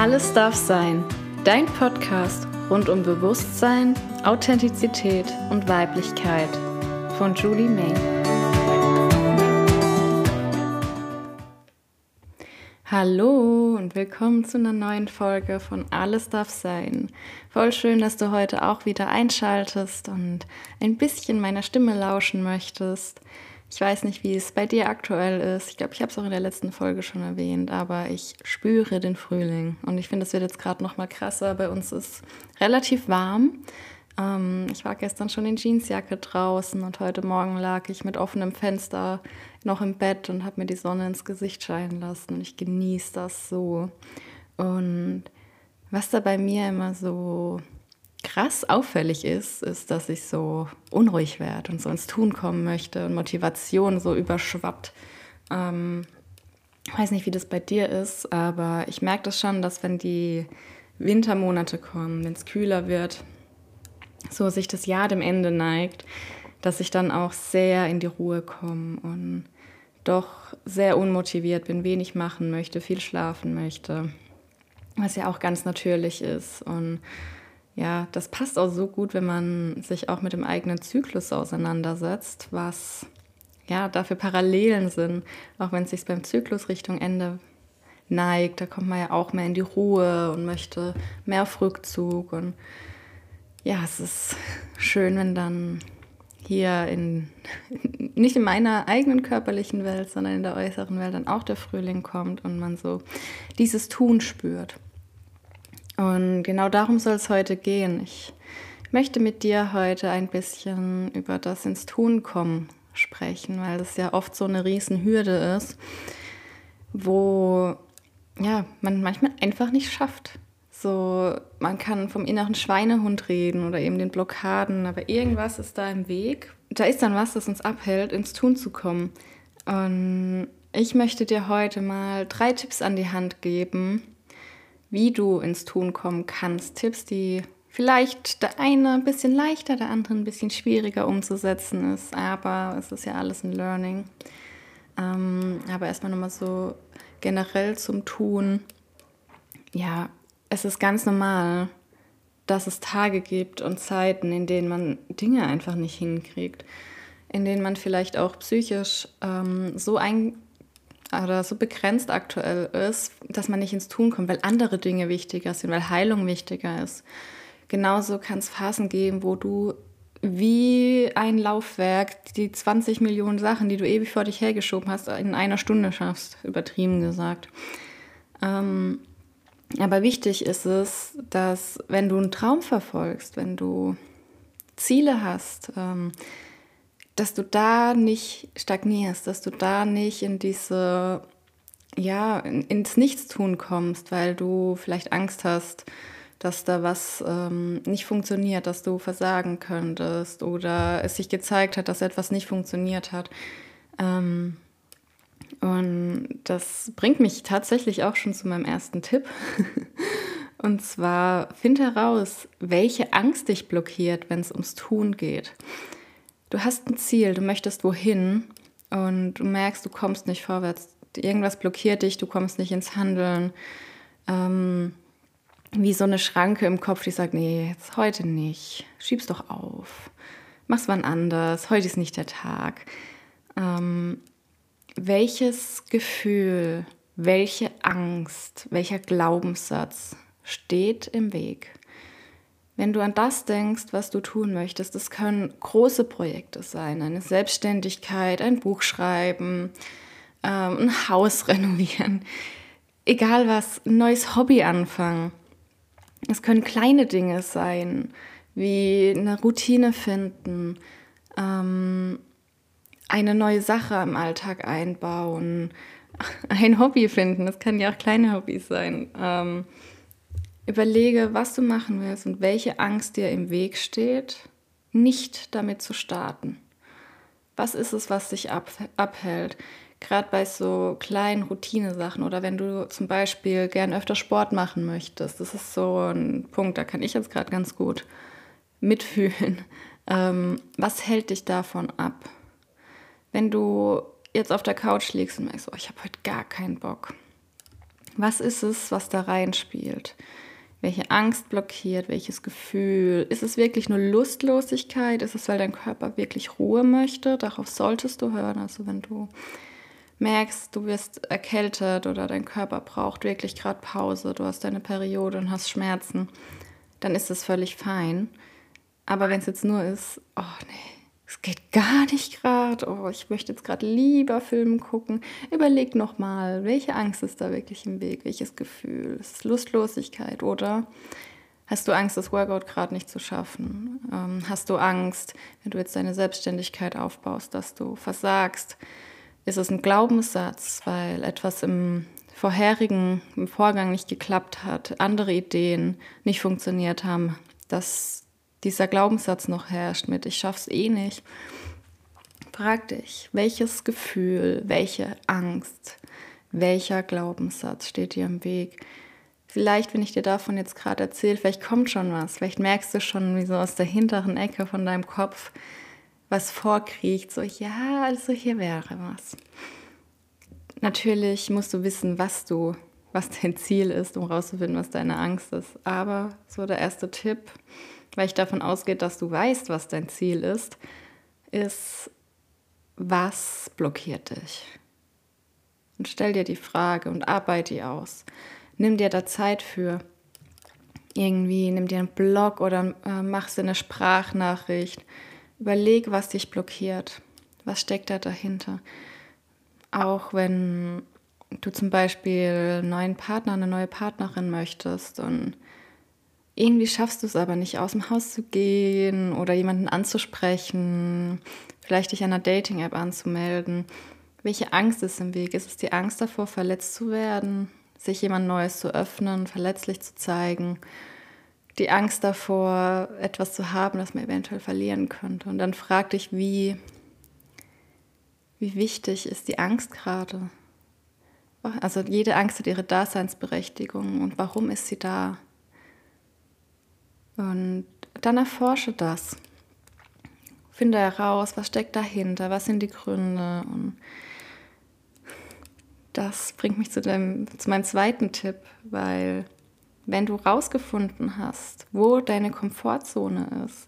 Alles darf sein. Dein Podcast rund um Bewusstsein, Authentizität und Weiblichkeit von Julie May. Hallo und willkommen zu einer neuen Folge von Alles darf sein. Voll schön, dass du heute auch wieder einschaltest und ein bisschen meiner Stimme lauschen möchtest. Ich weiß nicht, wie es bei dir aktuell ist. Ich glaube, ich habe es auch in der letzten Folge schon erwähnt, aber ich spüre den Frühling und ich finde, es wird jetzt gerade noch mal krasser. Bei uns ist relativ warm. Ähm, ich war gestern schon in Jeansjacke draußen und heute Morgen lag ich mit offenem Fenster noch im Bett und habe mir die Sonne ins Gesicht scheinen lassen und ich genieße das so. Und was da bei mir immer so krass auffällig ist, ist, dass ich so unruhig werde und so ins Tun kommen möchte und Motivation so überschwappt. Ähm, ich weiß nicht, wie das bei dir ist, aber ich merke das schon, dass wenn die Wintermonate kommen, wenn es kühler wird, so sich das Jahr dem Ende neigt, dass ich dann auch sehr in die Ruhe komme und doch sehr unmotiviert bin, wenig machen möchte, viel schlafen möchte, was ja auch ganz natürlich ist und ja, das passt auch so gut, wenn man sich auch mit dem eigenen Zyklus auseinandersetzt, was ja dafür Parallelen sind, auch wenn es sich beim Zyklus Richtung Ende neigt, da kommt man ja auch mehr in die Ruhe und möchte mehr auf Rückzug und ja, es ist schön, wenn dann hier in nicht in meiner eigenen körperlichen Welt, sondern in der äußeren Welt dann auch der Frühling kommt und man so dieses Tun spürt. Und genau darum soll es heute gehen. Ich möchte mit dir heute ein bisschen über das ins Tun kommen sprechen, weil das ja oft so eine Riesenhürde ist, wo ja, man manchmal einfach nicht schafft. So, man kann vom inneren Schweinehund reden oder eben den Blockaden, aber irgendwas ist da im Weg. Da ist dann was, das uns abhält, ins Tun zu kommen. Und ich möchte dir heute mal drei Tipps an die Hand geben, wie du ins Tun kommen kannst. Tipps, die vielleicht der eine ein bisschen leichter, der andere ein bisschen schwieriger umzusetzen ist, aber es ist ja alles ein Learning. Ähm, aber erstmal nochmal so generell zum Tun. Ja, es ist ganz normal, dass es Tage gibt und Zeiten, in denen man Dinge einfach nicht hinkriegt, in denen man vielleicht auch psychisch ähm, so ein oder so begrenzt aktuell ist, dass man nicht ins Tun kommt, weil andere Dinge wichtiger sind, weil Heilung wichtiger ist. Genauso kann es Phasen geben, wo du wie ein Laufwerk die 20 Millionen Sachen, die du ewig vor dich hergeschoben hast, in einer Stunde schaffst, übertrieben gesagt. Ähm, aber wichtig ist es, dass wenn du einen Traum verfolgst, wenn du Ziele hast, ähm, dass du da nicht stagnierst, dass du da nicht in diese, ja, ins Nichtstun kommst, weil du vielleicht Angst hast, dass da was ähm, nicht funktioniert, dass du versagen könntest oder es sich gezeigt hat, dass etwas nicht funktioniert hat. Ähm, und das bringt mich tatsächlich auch schon zu meinem ersten Tipp. Und zwar find heraus, welche Angst dich blockiert, wenn es ums Tun geht du hast ein Ziel, du möchtest wohin und du merkst, du kommst nicht vorwärts. Irgendwas blockiert dich, du kommst nicht ins Handeln. Ähm, wie so eine Schranke im Kopf, die sagt, nee, jetzt heute nicht. Schieb's doch auf. Mach's wann anders. Heute ist nicht der Tag. Ähm, welches Gefühl, welche Angst, welcher Glaubenssatz steht im Weg? Wenn du an das denkst, was du tun möchtest, das können große Projekte sein, eine Selbstständigkeit, ein Buch schreiben, ähm, ein Haus renovieren, egal was, ein neues Hobby anfangen. Es können kleine Dinge sein, wie eine Routine finden, ähm, eine neue Sache im Alltag einbauen, ein Hobby finden. Das können ja auch kleine Hobbys sein. Ähm, Überlege, was du machen willst und welche Angst dir im Weg steht, nicht damit zu starten. Was ist es, was dich ab, abhält? Gerade bei so kleinen Routinesachen oder wenn du zum Beispiel gern öfter Sport machen möchtest. Das ist so ein Punkt, da kann ich jetzt gerade ganz gut mitfühlen. Ähm, was hält dich davon ab? Wenn du jetzt auf der Couch liegst und merkst, oh, ich habe heute gar keinen Bock, Was ist es, was da reinspielt? Welche Angst blockiert? Welches Gefühl? Ist es wirklich nur Lustlosigkeit? Ist es, weil dein Körper wirklich Ruhe möchte? Darauf solltest du hören. Also wenn du merkst, du wirst erkältet oder dein Körper braucht wirklich gerade Pause, du hast deine Periode und hast Schmerzen, dann ist das völlig fein. Aber wenn es jetzt nur ist, oh nee, es geht gar nicht gerade, oh, ich möchte jetzt gerade lieber Film gucken, überleg nochmal, welche Angst ist da wirklich im Weg, welches Gefühl, ist es Lustlosigkeit oder? Hast du Angst, das Workout gerade nicht zu schaffen? Ähm, hast du Angst, wenn du jetzt deine Selbstständigkeit aufbaust, dass du versagst? Ist es ein Glaubenssatz, weil etwas im vorherigen im Vorgang nicht geklappt hat, andere Ideen nicht funktioniert haben, dass dieser Glaubenssatz noch herrscht mit, ich schaff's eh nicht. Frag dich, welches Gefühl, welche Angst, welcher Glaubenssatz steht dir im Weg? Vielleicht, wenn ich dir davon jetzt gerade erzähle, vielleicht kommt schon was, vielleicht merkst du schon, wie so aus der hinteren Ecke von deinem Kopf was vorkriecht, so, ja, also hier wäre was. Natürlich musst du wissen, was du, was dein Ziel ist, um rauszufinden, was deine Angst ist. Aber so der erste Tipp, weil ich davon ausgehe, dass du weißt, was dein Ziel ist, ist, was blockiert dich? Und stell dir die Frage und arbeite die aus. Nimm dir da Zeit für. Irgendwie, nimm dir einen Blog oder äh, mach dir eine Sprachnachricht. Überleg, was dich blockiert. Was steckt da dahinter? Auch wenn du zum Beispiel einen neuen Partner, eine neue Partnerin möchtest und irgendwie schaffst du es aber nicht, aus dem Haus zu gehen oder jemanden anzusprechen, vielleicht dich einer Dating-App anzumelden. Welche Angst ist im Weg? Ist es die Angst davor, verletzt zu werden, sich jemand Neues zu öffnen, verletzlich zu zeigen? Die Angst davor, etwas zu haben, das man eventuell verlieren könnte. Und dann frag dich, wie, wie wichtig ist die Angst gerade? Also jede Angst hat ihre Daseinsberechtigung und warum ist sie da? Und dann erforsche das. Finde heraus, was steckt dahinter, was sind die Gründe. Und das bringt mich zu, dem, zu meinem zweiten Tipp, weil wenn du rausgefunden hast, wo deine Komfortzone ist,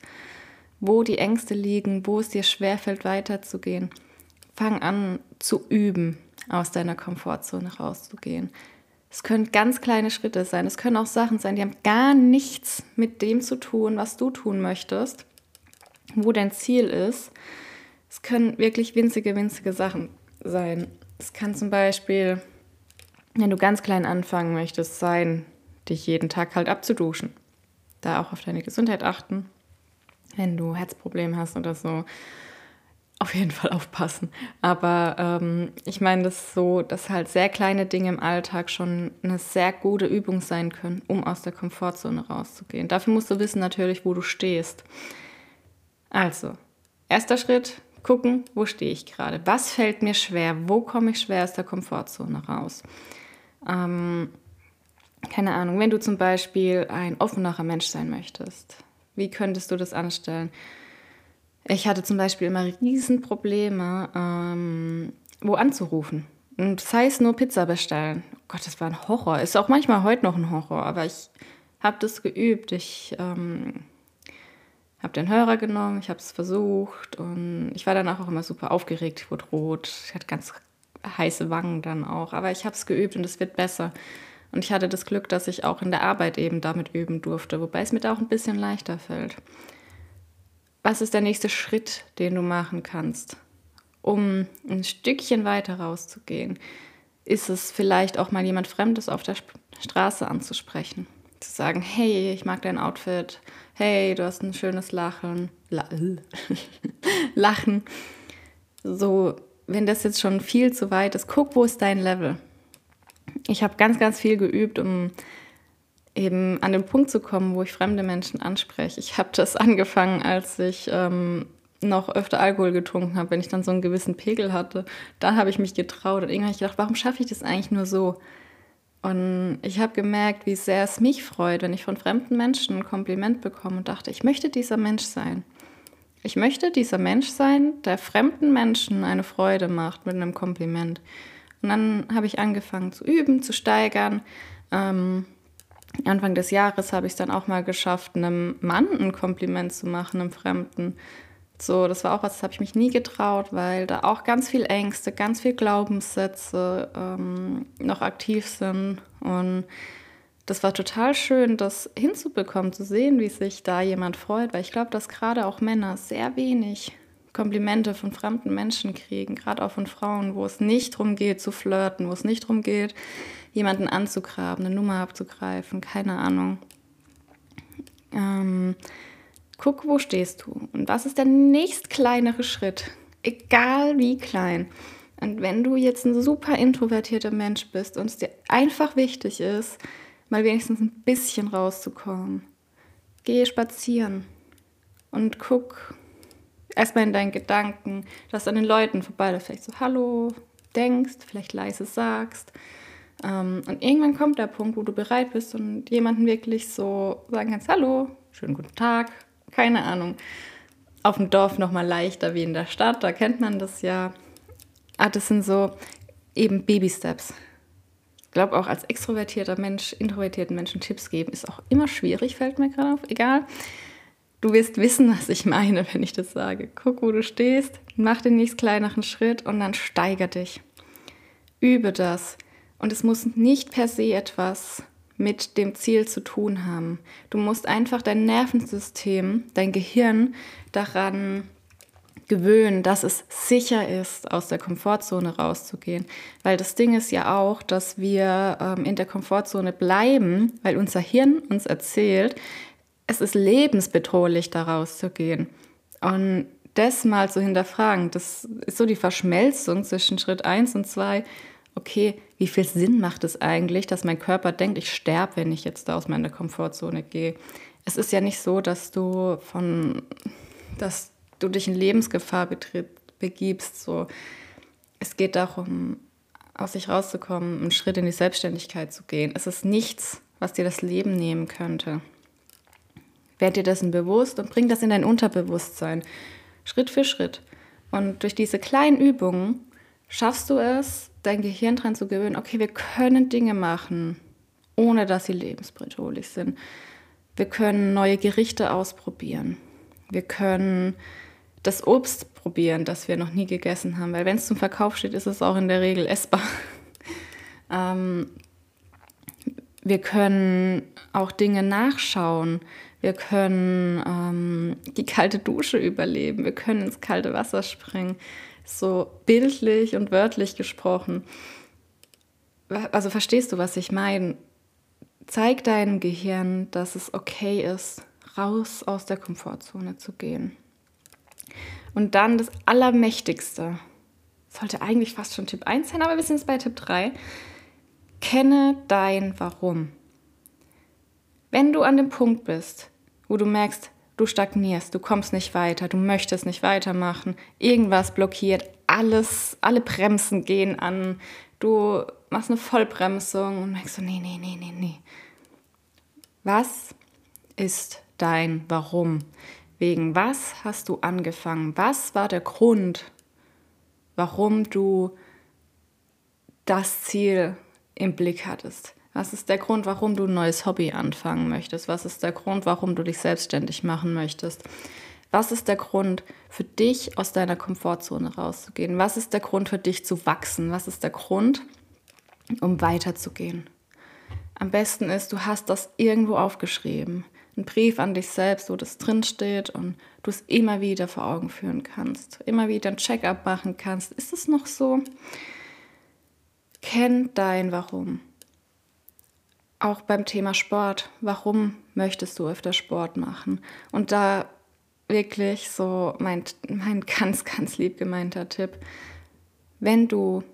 wo die Ängste liegen, wo es dir schwerfällt, weiterzugehen, fang an zu üben, aus deiner Komfortzone rauszugehen. Es können ganz kleine Schritte sein. Es können auch Sachen sein, die haben gar nichts mit dem zu tun, was du tun möchtest, wo dein Ziel ist. Es können wirklich winzige, winzige Sachen sein. Es kann zum Beispiel, wenn du ganz klein anfangen möchtest, sein, dich jeden Tag halt abzuduschen. Da auch auf deine Gesundheit achten. Wenn du Herzprobleme hast oder so, auf jeden Fall aufpassen. Aber ähm, ich meine das so, dass halt sehr kleine Dinge im Alltag schon eine sehr gute Übung sein können, um aus der Komfortzone rauszugehen. Dafür musst du wissen natürlich, wo du stehst. Also, erster Schritt, gucken, wo stehe ich gerade? Was fällt mir schwer? Wo komme ich schwer aus der Komfortzone raus? Ähm, keine Ahnung, wenn du zum Beispiel ein offenerer Mensch sein möchtest, wie könntest du das anstellen? Ich hatte zum Beispiel immer Riesenprobleme, ähm, wo anzurufen. Und sei es nur Pizza bestellen. Oh Gott, das war ein Horror. Ist auch manchmal heute noch ein Horror, aber ich habe das geübt. Ich ähm, habe den Hörer genommen, ich habe es versucht und ich war danach auch immer super aufgeregt. Ich wurde rot, ich hatte ganz heiße Wangen dann auch. Aber ich habe es geübt und es wird besser. Und ich hatte das Glück, dass ich auch in der Arbeit eben damit üben durfte, wobei es mir da auch ein bisschen leichter fällt was ist der nächste Schritt, den du machen kannst, um ein Stückchen weiter rauszugehen? Ist es vielleicht auch mal jemand Fremdes auf der Straße anzusprechen? Zu sagen, hey, ich mag dein Outfit, hey, du hast ein schönes Lachen. La Lachen. So, wenn das jetzt schon viel zu weit ist, guck, wo ist dein Level? Ich habe ganz, ganz viel geübt, um eben an den Punkt zu kommen, wo ich fremde Menschen anspreche. Ich habe das angefangen, als ich ähm, noch öfter Alkohol getrunken habe, wenn ich dann so einen gewissen Pegel hatte. Da habe ich mich getraut und irgendwann habe ich gedacht, warum schaffe ich das eigentlich nur so? Und ich habe gemerkt, wie sehr es mich freut, wenn ich von fremden Menschen ein Kompliment bekomme und dachte, ich möchte dieser Mensch sein. Ich möchte dieser Mensch sein, der fremden Menschen eine Freude macht mit einem Kompliment. Und dann habe ich angefangen zu üben, zu steigern. Ähm, Anfang des Jahres habe ich es dann auch mal geschafft, einem Mann ein Kompliment zu machen, einem Fremden. So, das war auch was, das habe ich mich nie getraut, weil da auch ganz viel Ängste, ganz viel Glaubenssätze ähm, noch aktiv sind. Und das war total schön, das hinzubekommen, zu sehen, wie sich da jemand freut, weil ich glaube, dass gerade auch Männer sehr wenig Komplimente von fremden Menschen kriegen, gerade auch von Frauen, wo es nicht darum geht zu flirten, wo es nicht darum geht, jemanden anzugraben, eine Nummer abzugreifen, keine Ahnung. Ähm, guck, wo stehst du und was ist der nächst kleinere Schritt, egal wie klein. Und wenn du jetzt ein super introvertierter Mensch bist und es dir einfach wichtig ist, mal wenigstens ein bisschen rauszukommen, geh spazieren und guck, erstmal in deinen Gedanken, dass an den Leuten vorbei, dass vielleicht so Hallo denkst, vielleicht leise sagst. Ähm, und irgendwann kommt der Punkt, wo du bereit bist und jemanden wirklich so sagen kannst, Hallo, schönen guten Tag, keine Ahnung. Auf dem Dorf noch mal leichter wie in der Stadt, da kennt man das ja. Ah, das sind so eben Baby-Steps. Ich glaube auch als extrovertierter Mensch, introvertierten Menschen Tipps geben, ist auch immer schwierig, fällt mir gerade auf. Egal. Du wirst wissen, was ich meine, wenn ich das sage. Guck, wo du stehst, mach den nächsten kleineren Schritt und dann steiger dich. Übe das. Und es muss nicht per se etwas mit dem Ziel zu tun haben. Du musst einfach dein Nervensystem, dein Gehirn daran gewöhnen, dass es sicher ist, aus der Komfortzone rauszugehen. Weil das Ding ist ja auch, dass wir ähm, in der Komfortzone bleiben, weil unser Hirn uns erzählt, es ist lebensbedrohlich, da rauszugehen. Und das mal zu hinterfragen, das ist so die Verschmelzung zwischen Schritt 1 und 2. Okay, wie viel Sinn macht es eigentlich, dass mein Körper denkt, ich sterbe, wenn ich jetzt da aus meiner Komfortzone gehe? Es ist ja nicht so, dass du von, dass du dich in Lebensgefahr begibst. So. Es geht darum, aus sich rauszukommen, einen Schritt in die Selbstständigkeit zu gehen. Es ist nichts, was dir das Leben nehmen könnte. Werd dir dessen bewusst und bring das in dein Unterbewusstsein, Schritt für Schritt. Und durch diese kleinen Übungen schaffst du es, dein Gehirn daran zu gewöhnen, okay, wir können Dinge machen, ohne dass sie lebensbedrohlich sind. Wir können neue Gerichte ausprobieren. Wir können das Obst probieren, das wir noch nie gegessen haben, weil wenn es zum Verkauf steht, ist es auch in der Regel essbar. ähm, wir können auch Dinge nachschauen. Wir können ähm, die kalte Dusche überleben. Wir können ins kalte Wasser springen. So bildlich und wörtlich gesprochen. Also verstehst du, was ich meine? Zeig deinem Gehirn, dass es okay ist, raus aus der Komfortzone zu gehen. Und dann das Allermächtigste, sollte eigentlich fast schon Tipp 1 sein, aber wir sind jetzt bei Tipp 3. Kenne dein Warum. Wenn du an dem Punkt bist, wo du merkst, du stagnierst, du kommst nicht weiter, du möchtest nicht weitermachen, irgendwas blockiert, alles, alle Bremsen gehen an, du machst eine Vollbremsung und merkst so, nee, nee, nee, nee, nee. Was ist dein Warum? Wegen was hast du angefangen? Was war der Grund, warum du das Ziel im Blick hattest? Was ist der Grund, warum du ein neues Hobby anfangen möchtest? Was ist der Grund, warum du dich selbstständig machen möchtest? Was ist der Grund für dich, aus deiner Komfortzone rauszugehen? Was ist der Grund für dich zu wachsen? Was ist der Grund, um weiterzugehen? Am besten ist, du hast das irgendwo aufgeschrieben. Ein Brief an dich selbst, wo das drinsteht und du es immer wieder vor Augen führen kannst. Immer wieder ein Check-up machen kannst. Ist es noch so? Kenn dein Warum auch beim Thema Sport, warum möchtest du öfter Sport machen? Und da wirklich so mein, mein ganz, ganz lieb gemeinter Tipp, wenn du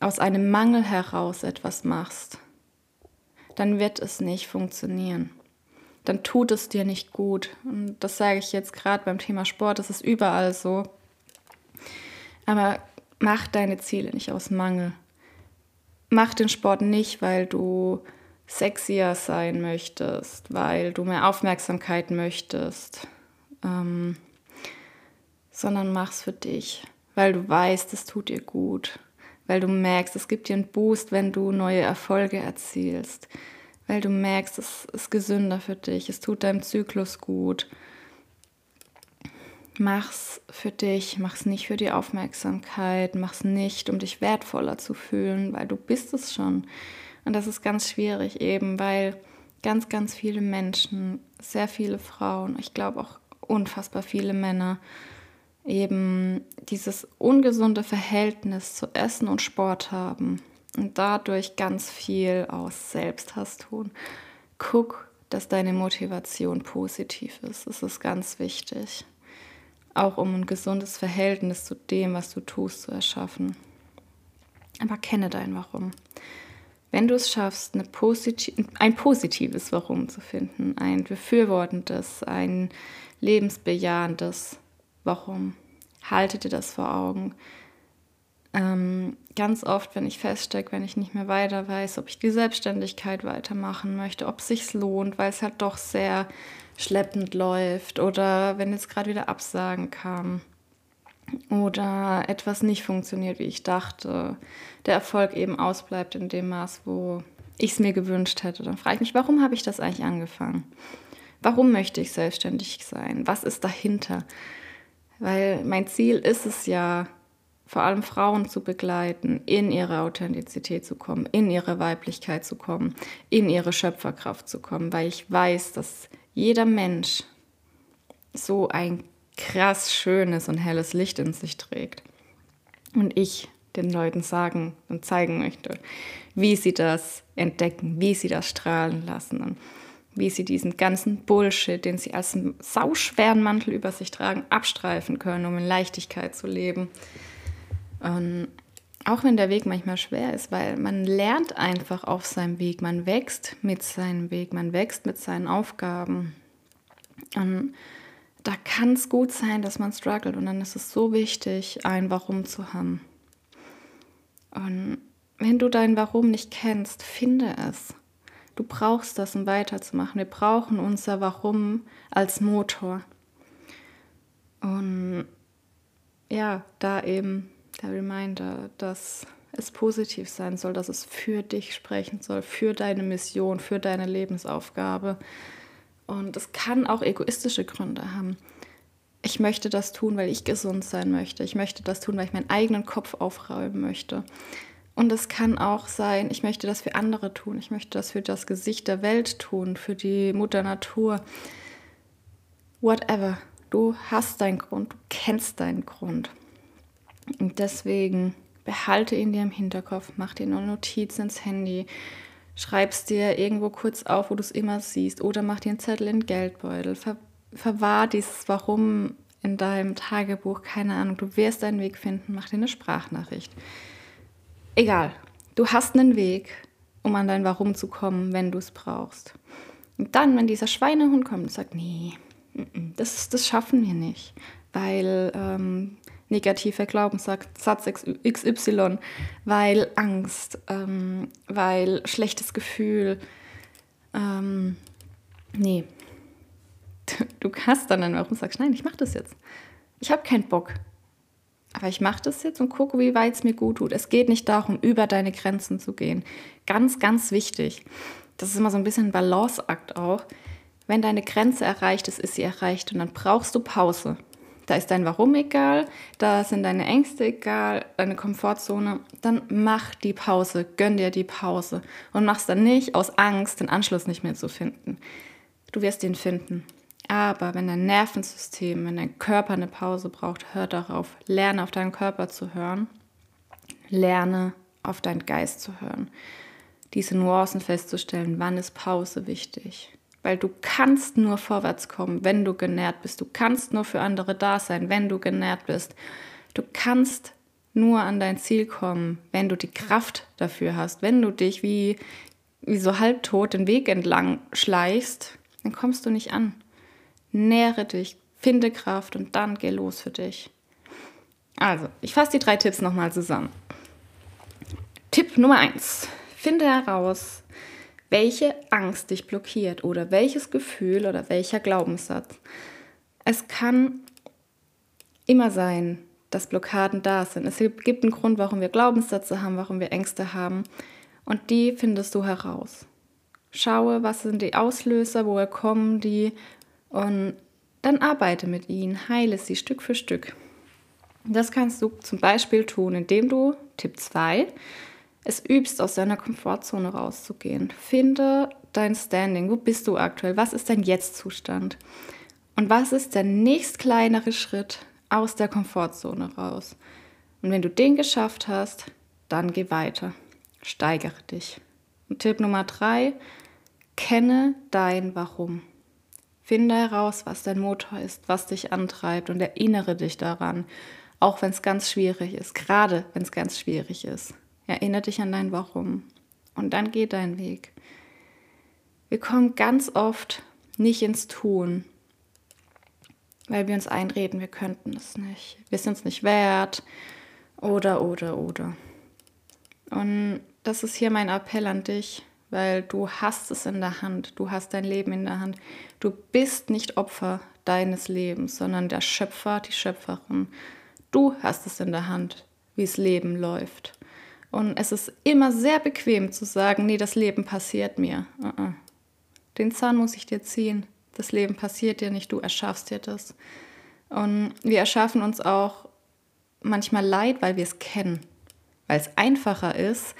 aus einem Mangel heraus etwas machst, dann wird es nicht funktionieren. Dann tut es dir nicht gut. Und das sage ich jetzt gerade beim Thema Sport, das ist überall so. Aber mach deine Ziele nicht aus Mangel. Mach den Sport nicht, weil du sexier sein möchtest, weil du mehr Aufmerksamkeit möchtest, ähm, sondern mach's für dich, weil du weißt, es tut dir gut, weil du merkst, es gibt dir einen Boost, wenn du neue Erfolge erzielst, weil du merkst, es ist gesünder für dich, es tut deinem Zyklus gut. Mach's für dich, mach's nicht für die Aufmerksamkeit, mach's nicht, um dich wertvoller zu fühlen, weil du bist es schon. Und das ist ganz schwierig eben, weil ganz, ganz viele Menschen, sehr viele Frauen, ich glaube auch unfassbar viele Männer, eben dieses ungesunde Verhältnis zu Essen und Sport haben und dadurch ganz viel aus Selbsthass tun. Guck, dass deine Motivation positiv ist. Das ist ganz wichtig. Auch um ein gesundes Verhältnis zu dem, was du tust, zu erschaffen. Aber kenne dein Warum. Wenn du es schaffst, Posit ein positives Warum zu finden, ein befürwortendes, ein lebensbejahendes Warum, halte dir das vor Augen. Ähm, ganz oft, wenn ich feststecke, wenn ich nicht mehr weiter weiß, ob ich die Selbstständigkeit weitermachen möchte, ob es sich lohnt, weil es halt doch sehr schleppend läuft oder wenn jetzt gerade wieder Absagen kam oder etwas nicht funktioniert, wie ich dachte, der Erfolg eben ausbleibt in dem Maß, wo ich es mir gewünscht hätte, dann frage ich mich, warum habe ich das eigentlich angefangen? Warum möchte ich selbstständig sein? Was ist dahinter? Weil mein Ziel ist es ja, vor allem Frauen zu begleiten, in ihre Authentizität zu kommen, in ihre Weiblichkeit zu kommen, in ihre Schöpferkraft zu kommen, weil ich weiß, dass jeder Mensch so ein krass schönes und helles Licht in sich trägt. Und ich den Leuten sagen und zeigen möchte, wie sie das entdecken, wie sie das strahlen lassen und wie sie diesen ganzen Bullshit, den sie als sauschweren Mantel über sich tragen, abstreifen können, um in Leichtigkeit zu leben. Und auch wenn der Weg manchmal schwer ist, weil man lernt einfach auf seinem Weg, man wächst mit seinem Weg, man wächst mit seinen Aufgaben. Und da kann es gut sein, dass man struggelt und dann ist es so wichtig, ein Warum zu haben. Und wenn du dein Warum nicht kennst, finde es. Du brauchst das, um weiterzumachen. Wir brauchen unser Warum als Motor. Und ja, da eben der Reminder, dass es positiv sein soll, dass es für dich sprechen soll, für deine Mission, für deine Lebensaufgabe. Und es kann auch egoistische Gründe haben. Ich möchte das tun, weil ich gesund sein möchte. Ich möchte das tun, weil ich meinen eigenen Kopf aufräumen möchte. Und es kann auch sein, ich möchte das für andere tun. Ich möchte das für das Gesicht der Welt tun, für die Mutter Natur. Whatever. Du hast deinen Grund, du kennst deinen Grund. Und deswegen behalte ihn dir im Hinterkopf, mach dir eine Notiz ins Handy, schreibst dir irgendwo kurz auf, wo du es immer siehst, oder mach dir einen Zettel in den Geldbeutel, Ver verwahr dieses Warum in deinem Tagebuch, keine Ahnung, du wirst deinen Weg finden, mach dir eine Sprachnachricht. Egal, du hast einen Weg, um an dein Warum zu kommen, wenn du es brauchst. Und dann, wenn dieser Schweinehund kommt und sagt, nee, das, das schaffen wir nicht, weil ähm, negativer Glaubenssatz XY, weil Angst, ähm, weil schlechtes Gefühl. Ähm, nee. Du hast dann dann warum sagst, nein, ich mache das jetzt. Ich habe keinen Bock. Aber ich mache das jetzt und gucke, wie weit es mir gut tut. Es geht nicht darum, über deine Grenzen zu gehen. Ganz, ganz wichtig. Das ist immer so ein bisschen ein Balanceakt auch. Wenn deine Grenze erreicht ist, ist sie erreicht und dann brauchst du Pause. Da ist dein Warum egal, da sind deine Ängste egal, deine Komfortzone. Dann mach die Pause, gönn dir die Pause und mach's dann nicht aus Angst, den Anschluss nicht mehr zu finden. Du wirst ihn finden. Aber wenn dein Nervensystem, wenn dein Körper eine Pause braucht, hör darauf. Lerne auf deinen Körper zu hören. Lerne auf deinen Geist zu hören. Diese Nuancen festzustellen, wann ist Pause wichtig weil du kannst nur vorwärts kommen, wenn du genährt bist. Du kannst nur für andere da sein, wenn du genährt bist. Du kannst nur an dein Ziel kommen, wenn du die Kraft dafür hast. Wenn du dich wie, wie so halbtot den Weg entlang schleichst, dann kommst du nicht an. Nähre dich, finde Kraft und dann geh los für dich. Also, ich fasse die drei Tipps nochmal zusammen. Tipp Nummer eins: Finde heraus, welche Angst dich blockiert oder welches Gefühl oder welcher Glaubenssatz. Es kann immer sein, dass Blockaden da sind. Es gibt einen Grund, warum wir Glaubenssätze haben, warum wir Ängste haben. Und die findest du heraus. Schaue, was sind die Auslöser, woher kommen die und dann arbeite mit ihnen, heile sie Stück für Stück. Das kannst du zum Beispiel tun, indem du, Tipp 2, es übst, aus deiner Komfortzone rauszugehen. Finde dein Standing. Wo bist du aktuell? Was ist dein Jetzt-Zustand? Und was ist der nächst kleinere Schritt aus der Komfortzone raus? Und wenn du den geschafft hast, dann geh weiter. Steigere dich. Und Tipp Nummer drei, kenne dein Warum. Finde heraus, was dein Motor ist, was dich antreibt und erinnere dich daran, auch wenn es ganz schwierig ist, gerade wenn es ganz schwierig ist. Erinnere dich an dein Warum und dann geh deinen Weg. Wir kommen ganz oft nicht ins Tun, weil wir uns einreden, wir könnten es nicht. Wir sind es nicht wert oder, oder, oder. Und das ist hier mein Appell an dich, weil du hast es in der Hand, du hast dein Leben in der Hand. Du bist nicht Opfer deines Lebens, sondern der Schöpfer, die Schöpferin. Du hast es in der Hand, wie es Leben läuft. Und es ist immer sehr bequem zu sagen, nee, das Leben passiert mir. Uh-uh. Den Zahn muss ich dir ziehen. Das Leben passiert dir nicht, du erschaffst dir das. Und wir erschaffen uns auch manchmal Leid, weil wir es kennen. Weil es einfacher ist,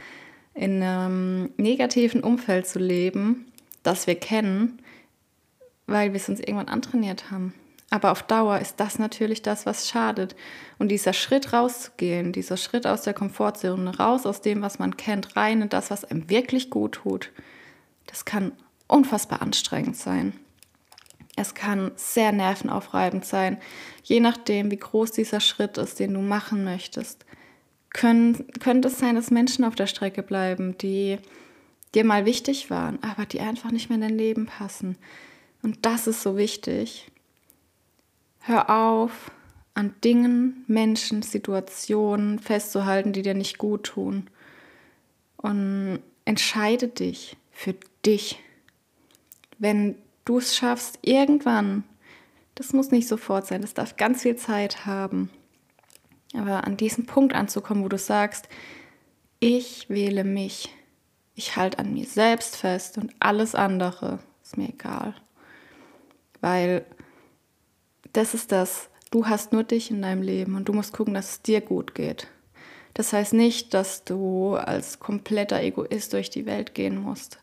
in einem negativen Umfeld zu leben, das wir kennen, weil wir es uns irgendwann antrainiert haben. Aber auf Dauer ist das natürlich das, was schadet. Und dieser Schritt rauszugehen, dieser Schritt aus der Komfortzone, raus aus dem, was man kennt, rein in das, was einem wirklich gut tut, das kann unfassbar anstrengend sein. Es kann sehr nervenaufreibend sein, je nachdem, wie groß dieser Schritt ist, den du machen möchtest. Können, könnte es sein, dass Menschen auf der Strecke bleiben, die dir mal wichtig waren, aber die einfach nicht mehr in dein Leben passen. Und das ist so wichtig. Hör auf, an Dingen, Menschen, Situationen festzuhalten, die dir nicht gut tun. Und entscheide dich für dich. Wenn du es schaffst, irgendwann, das muss nicht sofort sein, das darf ganz viel Zeit haben, aber an diesen Punkt anzukommen, wo du sagst, ich wähle mich, ich halte an mir selbst fest und alles andere ist mir egal. Weil das ist das. Du hast nur dich in deinem Leben und du musst gucken, dass es dir gut geht. Das heißt nicht, dass du als kompletter Egoist durch die Welt gehen musst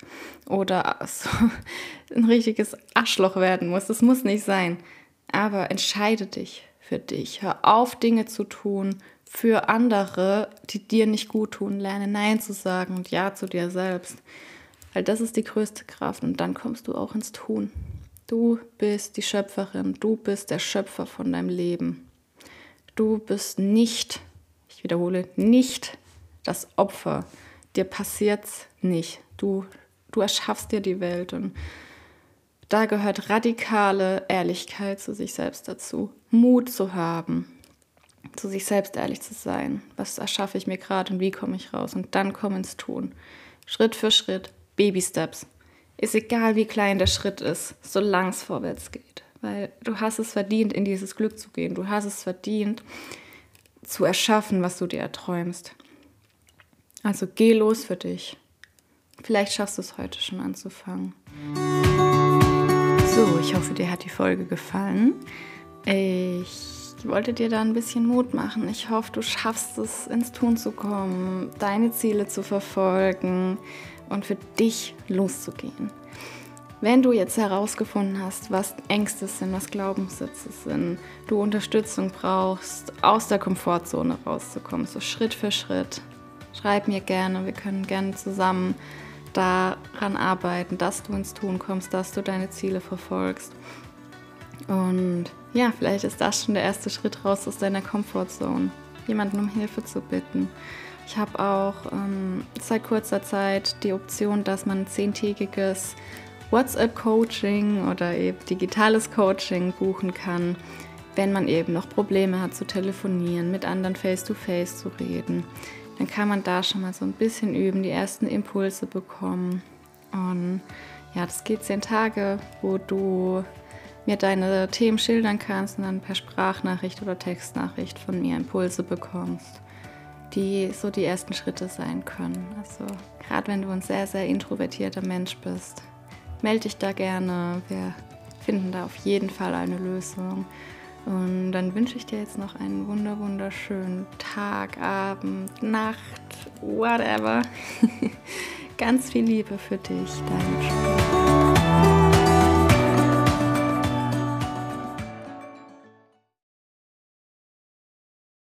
oder so ein richtiges Arschloch werden musst. Das muss nicht sein. Aber entscheide dich für dich. Hör auf, Dinge zu tun für andere, die dir nicht gut tun. Lerne Nein zu sagen und Ja zu dir selbst. Weil das ist die größte Kraft und dann kommst du auch ins Tun. Du bist die Schöpferin, du bist der Schöpfer von deinem Leben. Du bist nicht, ich wiederhole, nicht das Opfer. Dir passiert's nicht. Du, du erschaffst dir die Welt und da gehört radikale Ehrlichkeit zu sich selbst dazu. Mut zu haben, zu sich selbst ehrlich zu sein. Was erschaffe ich mir gerade und wie komme ich raus? Und dann komm ins Tun. Schritt für Schritt, Baby Steps. Ist egal, wie klein der Schritt ist, solange es vorwärts geht. Weil du hast es verdient, in dieses Glück zu gehen. Du hast es verdient, zu erschaffen, was du dir erträumst. Also geh los für dich. Vielleicht schaffst du es heute schon anzufangen. So, ich hoffe, dir hat die Folge gefallen. Ich wollte dir da ein bisschen Mut machen. Ich hoffe, du schaffst es, ins Tun zu kommen, deine Ziele zu verfolgen und für dich loszugehen. Wenn du jetzt herausgefunden hast, was Ängste sind, was Glaubenssätze sind, du Unterstützung brauchst, aus der Komfortzone rauszukommen, so Schritt für Schritt, schreib mir gerne. Wir können gerne zusammen daran arbeiten, dass du ins Tun kommst, dass du deine Ziele verfolgst. Und ja, vielleicht ist das schon der erste Schritt raus aus deiner Komfortzone, jemanden um Hilfe zu bitten. Ich habe auch ähm, seit kurzer Zeit die Option, dass man zehntägiges WhatsApp-Coaching oder eben digitales Coaching buchen kann, wenn man eben noch Probleme hat zu telefonieren, mit anderen face-to-face -face zu reden. Dann kann man da schon mal so ein bisschen üben, die ersten Impulse bekommen. Und ja, das geht zehn Tage, wo du mir deine Themen schildern kannst und dann per Sprachnachricht oder Textnachricht von mir Impulse bekommst, die so die ersten Schritte sein können. Also gerade wenn du ein sehr, sehr introvertierter Mensch bist, melde dich da gerne. Wir finden da auf jeden Fall eine Lösung. Und dann wünsche ich dir jetzt noch einen wunder wunderschönen Tag, Abend, Nacht, whatever. Ganz viel Liebe für dich, dein Sport.